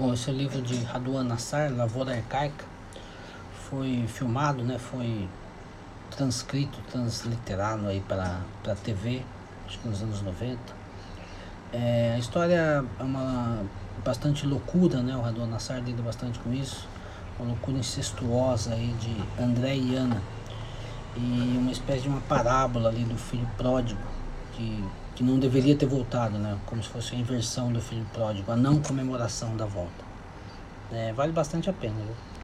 Bom, esse livro de Raduan Nassar, Lavoura Arcaica, foi filmado, né, foi transcrito, transliterado aí para a TV, acho que nos anos 90. É, a história é uma bastante loucura, né, o Raduan Nassar lida bastante com isso, uma loucura incestuosa aí de André e Ana, e uma espécie de uma parábola ali do filho pródigo, que que não deveria ter voltado, né? Como se fosse a inversão do filho pródigo, a não comemoração da volta. É, vale bastante a pena, viu?